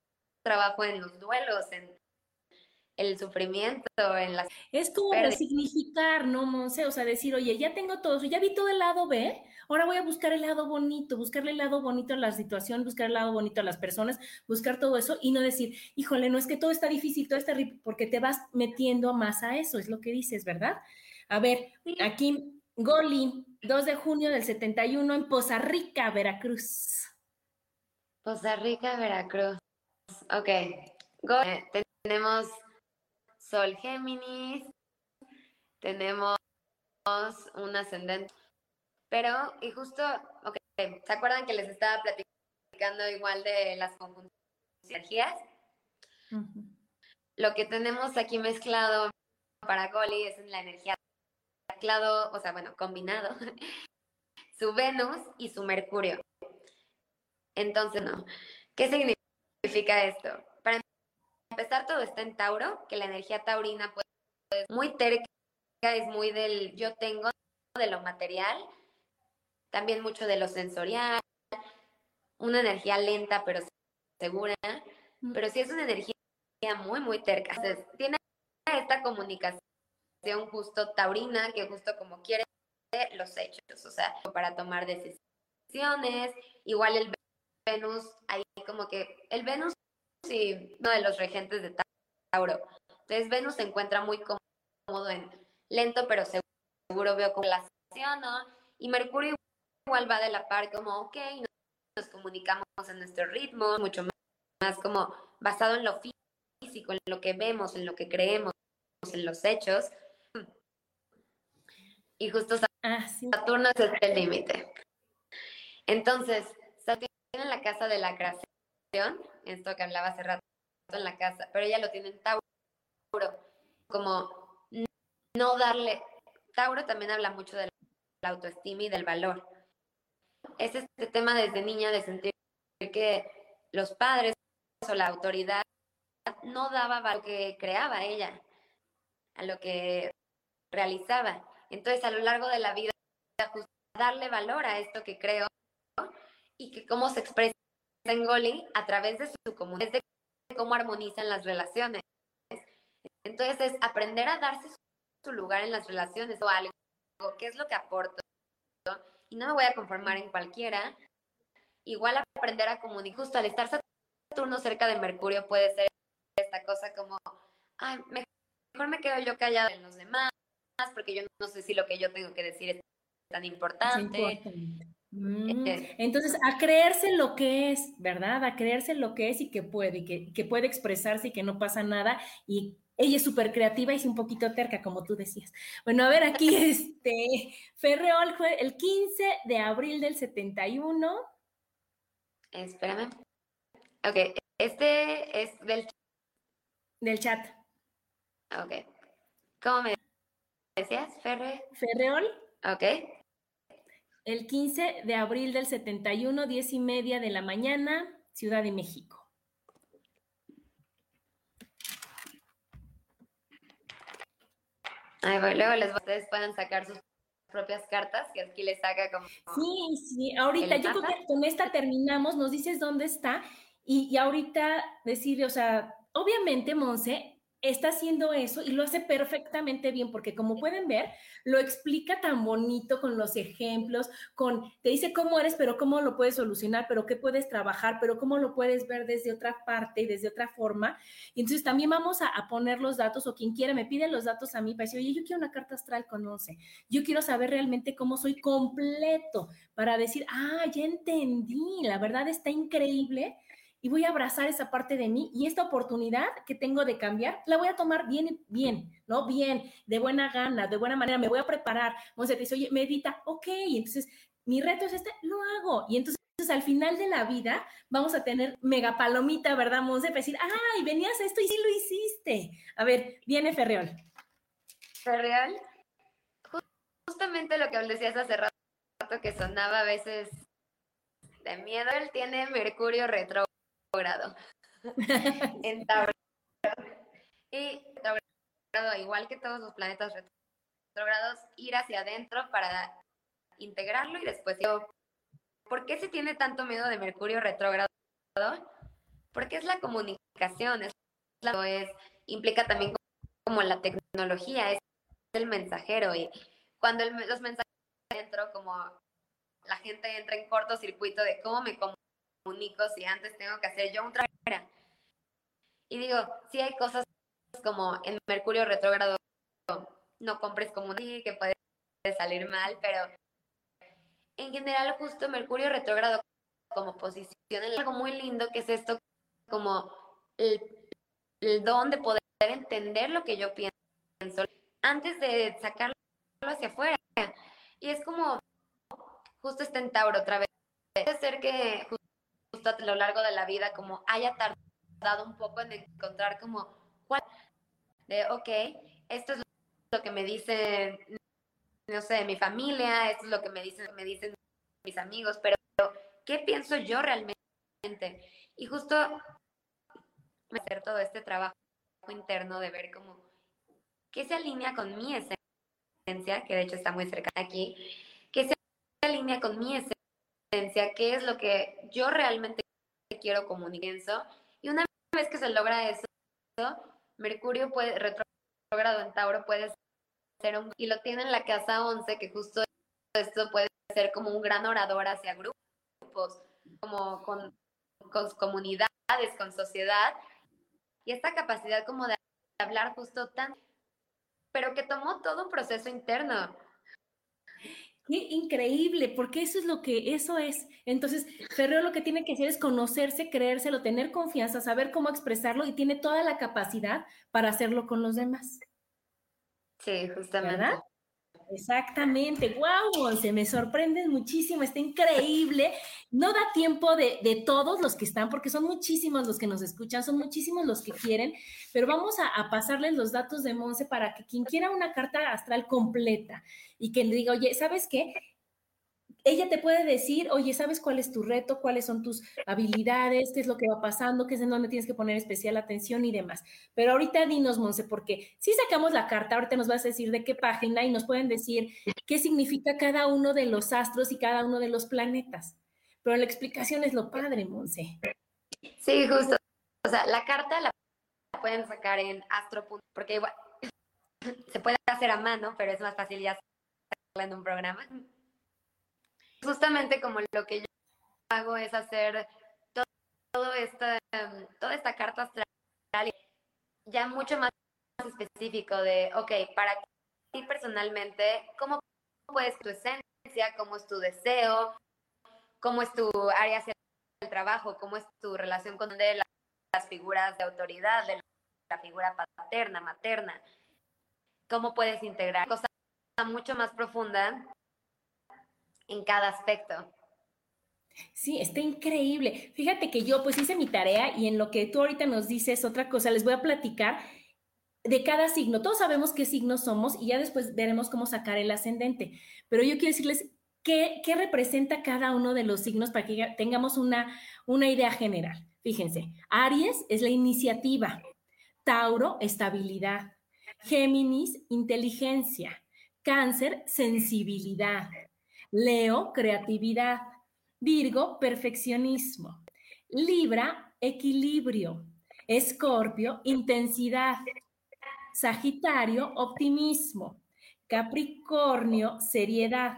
trabajo en los duelos, en, el sufrimiento, en las... Es como resignificar, ¿no, Monse? O sea, decir, oye, ya tengo todo eso, ya vi todo el lado B, ahora voy a buscar el lado bonito, buscarle el lado bonito a la situación, buscar el lado bonito a las personas, buscar todo eso y no decir, híjole, no es que todo está difícil, todo está terrible, porque te vas metiendo más a eso, es lo que dices, ¿verdad? A ver, aquí, Goli, 2 de junio del 71 en Poza Rica, Veracruz. Poza Rica, Veracruz. Ok. Goli, tenemos Sol Géminis, tenemos un ascendente. Pero, y justo, ok, ¿se acuerdan que les estaba platicando igual de las conjunciones energías? Lo que tenemos aquí mezclado para Goli es la energía mezclado, o sea, bueno, combinado, [LAUGHS] su Venus y su Mercurio. Entonces, no. ¿Qué significa esto? Empezar, todo está en Tauro, que la energía taurina pues, es muy terca, es muy del yo tengo, de lo material, también mucho de lo sensorial, una energía lenta pero segura, mm. pero sí es una energía muy, muy terca. Entonces, tiene esta comunicación justo taurina, que justo como quiere los hechos, o sea, para tomar decisiones, igual el Venus, ahí como que el Venus Sí, uno de los regentes de Tauro. Entonces Venus se encuentra muy cómodo en lento pero seguro, veo como la ¿no? Y Mercurio igual va de la par como, ok, nos comunicamos en nuestro ritmo, mucho más, como basado en lo físico, en lo que vemos, en lo que creemos, en los hechos. Y justo ah, Saturno es el límite. Entonces, Saturno en la casa de la creación esto que hablaba hace rato en la casa, pero ella lo tiene en Tauro, como no darle, Tauro también habla mucho de la autoestima y del valor. Es este tema desde niña de sentir que los padres o la autoridad no daba a lo que creaba ella, a lo que realizaba. Entonces, a lo largo de la vida, darle valor a esto que creo y que cómo se expresa Goli a través de su comunidad, de cómo armonizan las relaciones. Entonces es aprender a darse su lugar en las relaciones o algo, qué es lo que aporto. Y no me voy a conformar en cualquiera. Igual aprender a comunicar, justo al estar Saturno cerca de Mercurio puede ser esta cosa como, ay, mejor me quedo yo callada en los demás, porque yo no sé si lo que yo tengo que decir es tan importante. Entonces, a creerse lo que es, ¿verdad? A creerse lo que es y que puede, y que, puede expresarse y que no pasa nada. Y ella es súper creativa y es un poquito terca, como tú decías. Bueno, a ver, aquí [LAUGHS] este, Ferreol fue el 15 de abril del 71. Espérame. Ok, este es del... Del chat. Ok. ¿Cómo me decías, Ferre? Ferreol. Ok el 15 de abril del 71, 10 y media de la mañana, Ciudad de México. Ay, bueno, luego les, ustedes puedan sacar sus propias cartas, que aquí les saca como... Sí, sí, ahorita yo creo que con esta terminamos, nos dices dónde está y, y ahorita decir, o sea, obviamente, Monse, está haciendo eso y lo hace perfectamente bien, porque como pueden ver, lo explica tan bonito con los ejemplos, con, te dice cómo eres, pero cómo lo puedes solucionar, pero qué puedes trabajar, pero cómo lo puedes ver desde otra parte y desde otra forma. Y entonces también vamos a, poner los datos, o quien quiera me pide los datos a mí para decir, oye, yo quiero una carta astral, conoce, yo quiero saber realmente cómo soy completo, para decir, ah, ya entendí, la verdad está increíble y voy a abrazar esa parte de mí y esta oportunidad que tengo de cambiar, la voy a tomar bien, bien, ¿no? Bien, de buena gana, de buena manera, me voy a preparar. Monse dice, oye, medita, ok, entonces mi reto es este, lo hago. Y entonces al final de la vida vamos a tener mega palomita, ¿verdad, Monse? Para decir, ay, venías a esto y sí lo hiciste. A ver, viene Ferreol. Ferreol, justamente lo que decías hace rato que sonaba a veces de miedo, él tiene Mercurio retro grado [LAUGHS] en Tauro. Y igual que todos los planetas retrógrados, ir hacia adentro para integrarlo y después ¿por qué se tiene tanto miedo de Mercurio retrógrado? Porque es la comunicación, es, es implica también como la tecnología, es el mensajero y cuando los mensajes entro como la gente entra en cortocircuito de cómo me comunico si antes tengo que hacer yo un trabajo. Y digo, sí hay cosas como en Mercurio retrógrado, no compres como un que puede salir mal, pero en general justo Mercurio retrógrado como posición es algo muy lindo que es esto como el, el don de poder entender lo que yo pienso antes de sacarlo hacia afuera. Y es como, justo está en Tauro otra vez. Puede ser que justo a lo largo de la vida como haya tardado un poco en encontrar como, ¿cuál? De, ok, esto es lo que me dicen, no sé, mi familia, esto es lo que me dicen, me dicen mis amigos, pero ¿qué pienso yo realmente? Y justo hacer todo este trabajo interno de ver cómo, qué se alinea con mi esencia, que de hecho está muy cerca aquí, qué se alinea con mi esencia, qué es lo que yo realmente quiero comunicar. Y una vez que se logra eso, Mercurio puede, retrogrado en Tauro puede ser un, y lo tiene en la casa 11, que justo esto puede ser como un gran orador hacia grupos, como con, con comunidades, con sociedad, y esta capacidad como de hablar justo tan, pero que tomó todo un proceso interno. Qué increíble, porque eso es lo que eso es. Entonces, Ferreo lo que tiene que hacer es conocerse, creérselo, tener confianza, saber cómo expresarlo y tiene toda la capacidad para hacerlo con los demás. Sí, justamente. Exactamente, wow, se me sorprenden muchísimo, está increíble. No da tiempo de, de, todos los que están, porque son muchísimos los que nos escuchan, son muchísimos los que quieren, pero vamos a, a pasarles los datos de Monse para que quien quiera una carta astral completa y que le diga, oye, ¿sabes qué? Ella te puede decir, oye, ¿sabes cuál es tu reto? ¿Cuáles son tus habilidades? ¿Qué es lo que va pasando? ¿Qué es en donde tienes que poner especial atención y demás? Pero ahorita dinos, Monse, porque si sacamos la carta, ahorita nos vas a decir de qué página y nos pueden decir qué significa cada uno de los astros y cada uno de los planetas. Pero la explicación es lo padre, Monse. Sí, justo. O sea, la carta la pueden sacar en astro. porque igual se puede hacer a mano, pero es más fácil ya sacarla en un programa justamente como lo que yo hago es hacer todo, esta, toda esta carta astral ya mucho más específico de, ok, para ti personalmente, ¿cómo puedes tu esencia? ¿Cómo es tu deseo? ¿Cómo es tu área hacia el trabajo? ¿Cómo es tu relación con de las figuras de autoridad, de la figura paterna, materna? ¿Cómo puedes integrar? Cosa mucho más profunda en cada aspecto. Sí, está increíble. Fíjate que yo pues hice mi tarea y en lo que tú ahorita nos dices otra cosa, les voy a platicar de cada signo. Todos sabemos qué signos somos y ya después veremos cómo sacar el ascendente. Pero yo quiero decirles qué, qué representa cada uno de los signos para que tengamos una, una idea general. Fíjense, Aries es la iniciativa, Tauro, estabilidad, Géminis, inteligencia, Cáncer, sensibilidad, Leo, creatividad. Virgo, perfeccionismo. Libra, equilibrio. Escorpio, intensidad. Sagitario, optimismo. Capricornio, seriedad.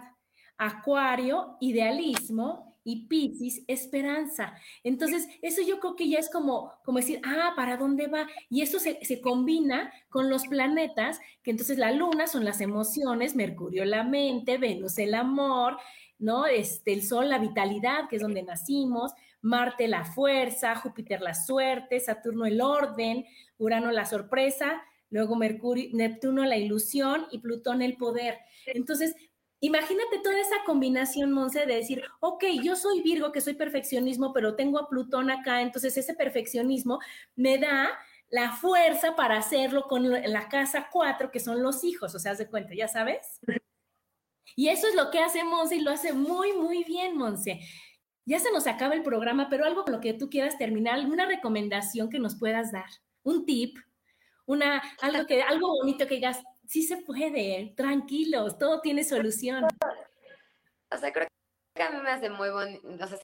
Acuario, idealismo y Piscis, esperanza. Entonces, eso yo creo que ya es como, como decir, ah, ¿para dónde va? Y eso se, se, combina con los planetas, que entonces la luna son las emociones, Mercurio la mente, Venus el amor, ¿no? Este, el Sol la vitalidad, que es donde nacimos, Marte la fuerza, Júpiter la suerte, Saturno el orden, Urano la sorpresa, luego Mercurio, Neptuno la ilusión y Plutón el poder. Entonces, Imagínate toda esa combinación, Monse, de decir, ok, yo soy Virgo, que soy perfeccionismo, pero tengo a Plutón acá, entonces ese perfeccionismo me da la fuerza para hacerlo con la casa 4, que son los hijos, o sea, haz de cuenta, ya sabes. Y eso es lo que hace Monse y lo hace muy, muy bien, Monse. Ya se nos acaba el programa, pero algo con lo que tú quieras terminar, alguna recomendación que nos puedas dar, un tip, una, algo, que, algo bonito que digas, sí se puede, tranquilos, todo tiene solución. O sea, creo que a mí me hace muy bonito, o sea,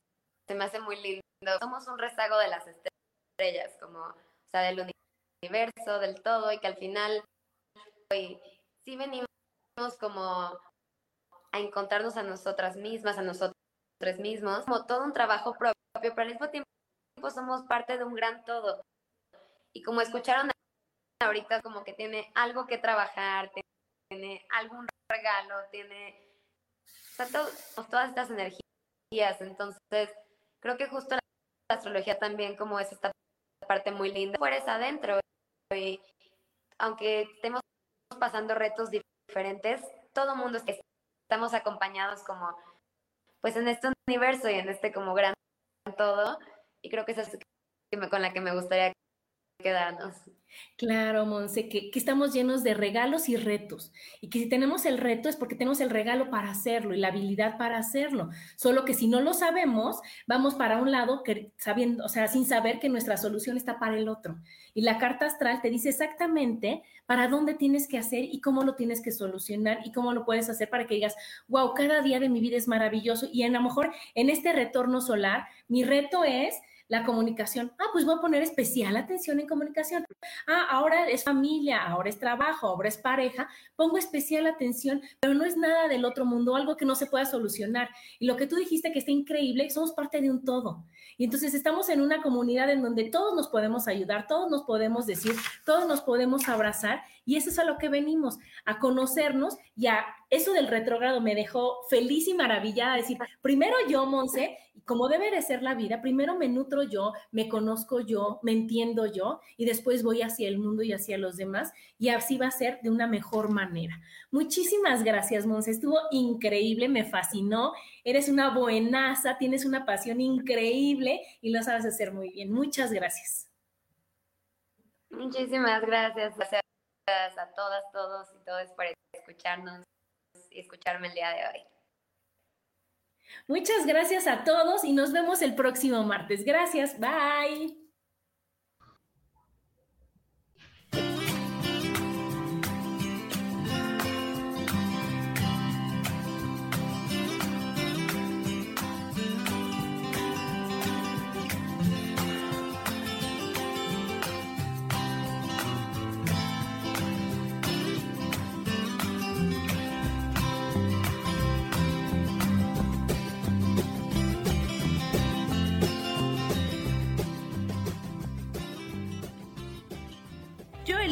se me hace muy lindo. Somos un rezago de las estrellas, como, o sea, del universo, del todo, y que al final sí venimos como a encontrarnos a nosotras mismas, a nosotros mismos, como todo un trabajo propio, pero al mismo tiempo somos parte de un gran todo. Y como escucharon ahorita, como que tiene algo que trabajar, tiene algún regalo, tiene todas estas energías. Entonces, creo que justo la astrología también como es esta parte muy linda, fueres adentro. Y aunque estemos pasando retos diferentes, todo mundo estamos acompañados como pues en este universo y en este como gran todo. Y creo que esa es con la que me gustaría quedarnos. Claro, Monse, que, estamos llenos de regalos y retos. Y que si tenemos el reto es porque tenemos el regalo para hacerlo y la habilidad para hacerlo. Solo que si no lo sabemos, vamos para un lado que, sabiendo, o sea, sin saber que nuestra solución está para el otro. Y la carta astral te dice exactamente para dónde tienes que hacer y cómo lo tienes que solucionar y cómo lo puedes hacer para que digas, wow, cada día de mi vida es maravilloso. Y a lo mejor en este retorno solar, mi reto es la comunicación. Ah, pues voy a poner especial atención en comunicación. Ah, ahora es familia, ahora es trabajo, ahora es pareja. Pongo especial atención, pero no es nada del otro mundo, algo que no se pueda solucionar. Y lo que tú dijiste que está increíble, somos parte de un todo. Y entonces estamos en una comunidad en donde todos nos podemos ayudar, todos nos podemos decir, todos nos podemos abrazar. Y eso es a lo que venimos, a conocernos y a eso del retrógrado me dejó feliz y maravillada. Decir, primero yo, Monse, como debe de ser la vida, primero me nutro yo, me conozco yo, me entiendo yo y después voy hacia el mundo y hacia los demás y así va a ser de una mejor manera. Muchísimas gracias, Monse. Estuvo increíble, me fascinó. Eres una buenaza, tienes una pasión increíble y lo sabes hacer muy bien. Muchas gracias. Muchísimas gracias. Gracias a todas, todos y todos por escucharnos y escucharme el día de hoy. Muchas gracias a todos y nos vemos el próximo martes. Gracias, bye.